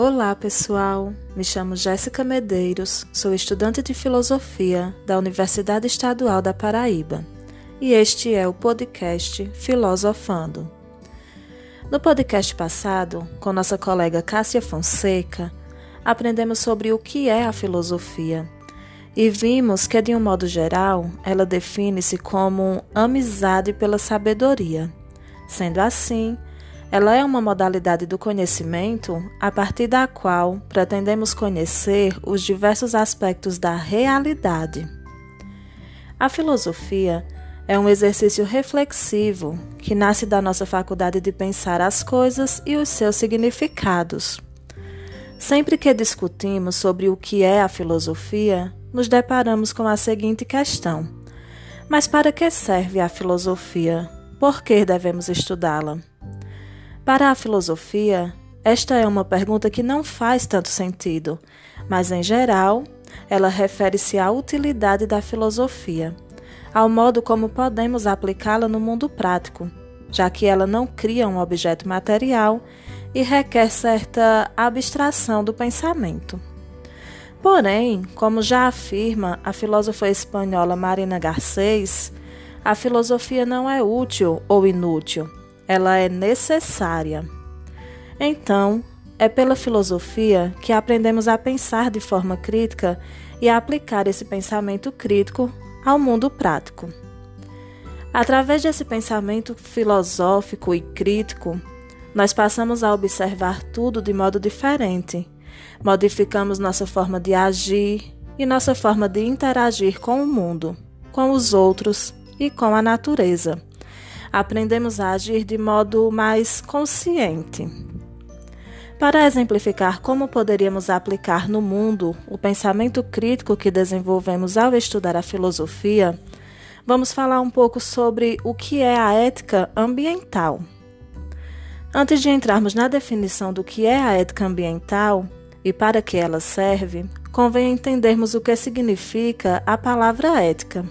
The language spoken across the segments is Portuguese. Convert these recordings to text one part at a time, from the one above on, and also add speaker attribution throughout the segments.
Speaker 1: Olá, pessoal. Me chamo Jéssica Medeiros, sou estudante de filosofia da Universidade Estadual da Paraíba e este é o podcast Filosofando. No podcast passado, com nossa colega Cássia Fonseca, aprendemos sobre o que é a filosofia e vimos que, de um modo geral, ela define-se como amizade pela sabedoria. Sendo assim, ela é uma modalidade do conhecimento a partir da qual pretendemos conhecer os diversos aspectos da realidade. A filosofia é um exercício reflexivo que nasce da nossa faculdade de pensar as coisas e os seus significados. Sempre que discutimos sobre o que é a filosofia, nos deparamos com a seguinte questão: Mas para que serve a filosofia? Por que devemos estudá-la? Para a filosofia, esta é uma pergunta que não faz tanto sentido, mas em geral, ela refere-se à utilidade da filosofia, ao modo como podemos aplicá-la no mundo prático, já que ela não cria um objeto material e requer certa abstração do pensamento. Porém, como já afirma a filósofa espanhola Marina Garcés, a filosofia não é útil ou inútil, ela é necessária. Então, é pela filosofia que aprendemos a pensar de forma crítica e a aplicar esse pensamento crítico ao mundo prático. Através desse pensamento filosófico e crítico, nós passamos a observar tudo de modo diferente, modificamos nossa forma de agir e nossa forma de interagir com o mundo, com os outros e com a natureza aprendemos a agir de modo mais consciente. Para exemplificar como poderíamos aplicar no mundo o pensamento crítico que desenvolvemos ao estudar a filosofia, vamos falar um pouco sobre o que é a ética ambiental. Antes de entrarmos na definição do que é a ética ambiental e para que ela serve, convém entendermos o que significa a palavra ética.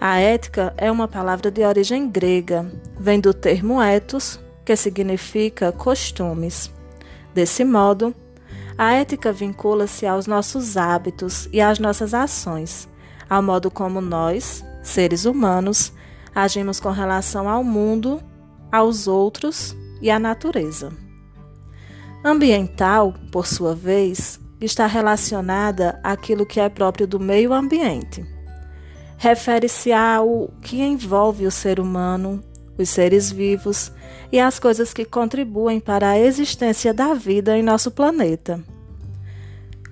Speaker 1: A ética é uma palavra de origem grega, vem do termo ethos, que significa costumes. Desse modo, a ética vincula-se aos nossos hábitos e às nossas ações, ao modo como nós, seres humanos, agimos com relação ao mundo, aos outros e à natureza. Ambiental, por sua vez, está relacionada àquilo que é próprio do meio ambiente refere-se ao que envolve o ser humano, os seres vivos e as coisas que contribuem para a existência da vida em nosso planeta.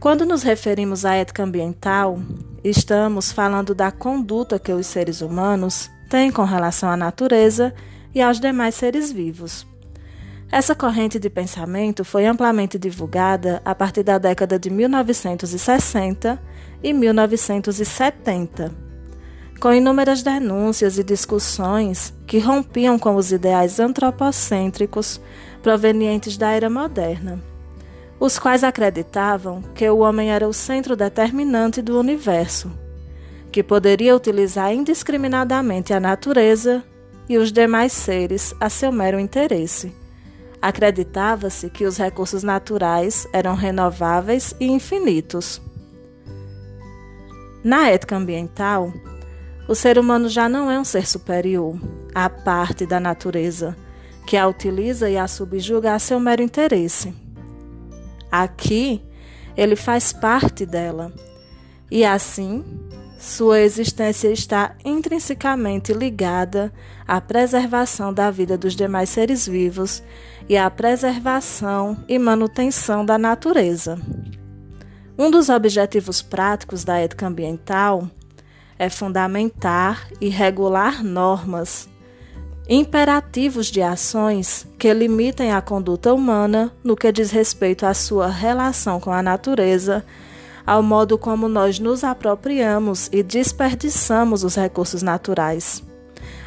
Speaker 1: Quando nos referimos à ética ambiental, estamos falando da conduta que os seres humanos têm com relação à natureza e aos demais seres vivos. Essa corrente de pensamento foi amplamente divulgada a partir da década de 1960 e 1970 com inúmeras denúncias e discussões que rompiam com os ideais antropocêntricos provenientes da era moderna, os quais acreditavam que o homem era o centro determinante do universo, que poderia utilizar indiscriminadamente a natureza e os demais seres a seu mero interesse. Acreditava-se que os recursos naturais eram renováveis e infinitos. Na ética ambiental, o ser humano já não é um ser superior à parte da natureza, que a utiliza e a subjuga a seu mero interesse. Aqui, ele faz parte dela, e assim, sua existência está intrinsecamente ligada à preservação da vida dos demais seres vivos e à preservação e manutenção da natureza. Um dos objetivos práticos da ética ambiental é fundamentar e regular normas, imperativos de ações que limitem a conduta humana no que diz respeito à sua relação com a natureza, ao modo como nós nos apropriamos e desperdiçamos os recursos naturais.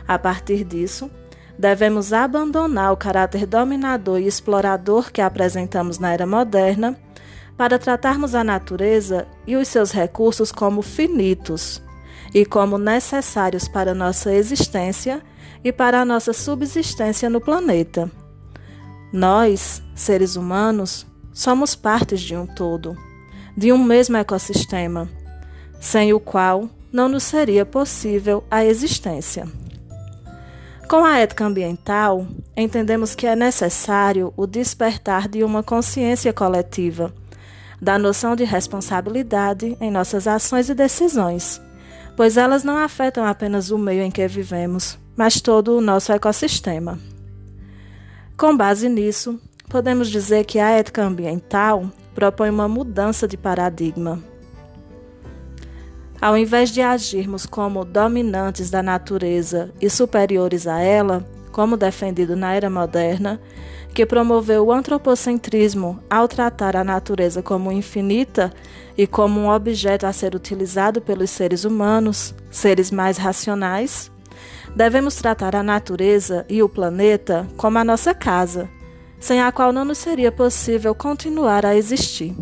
Speaker 1: A partir disso, devemos abandonar o caráter dominador e explorador que apresentamos na era moderna para tratarmos a natureza e os seus recursos como finitos e como necessários para nossa existência e para a nossa subsistência no planeta. Nós, seres humanos, somos partes de um todo, de um mesmo ecossistema, sem o qual não nos seria possível a existência. Com a ética ambiental, entendemos que é necessário o despertar de uma consciência coletiva, da noção de responsabilidade em nossas ações e decisões, pois elas não afetam apenas o meio em que vivemos, mas todo o nosso ecossistema. Com base nisso, podemos dizer que a ética ambiental propõe uma mudança de paradigma ao invés de agirmos como dominantes da natureza e superiores a ela, como defendido na era moderna, que promoveu o antropocentrismo ao tratar a natureza como infinita e como um objeto a ser utilizado pelos seres humanos, seres mais racionais, devemos tratar a natureza e o planeta como a nossa casa, sem a qual não nos seria possível continuar a existir.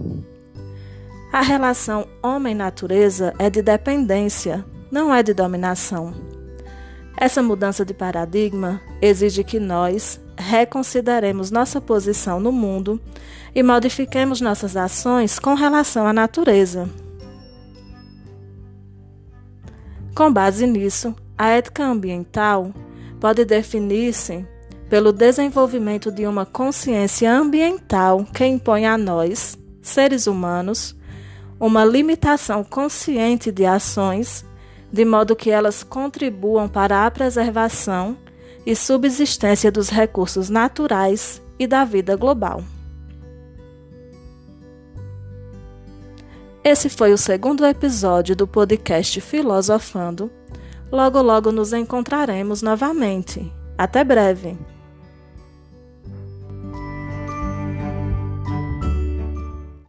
Speaker 1: A relação homem-natureza é de dependência, não é de dominação. Essa mudança de paradigma exige que nós reconsideremos nossa posição no mundo e modifiquemos nossas ações com relação à natureza. Com base nisso, a ética ambiental pode definir-se pelo desenvolvimento de uma consciência ambiental que impõe a nós, seres humanos, uma limitação consciente de ações, de modo que elas contribuam para a preservação e subsistência dos recursos naturais e da vida global. Esse foi o segundo episódio do podcast Filosofando. Logo, logo nos encontraremos novamente. Até breve!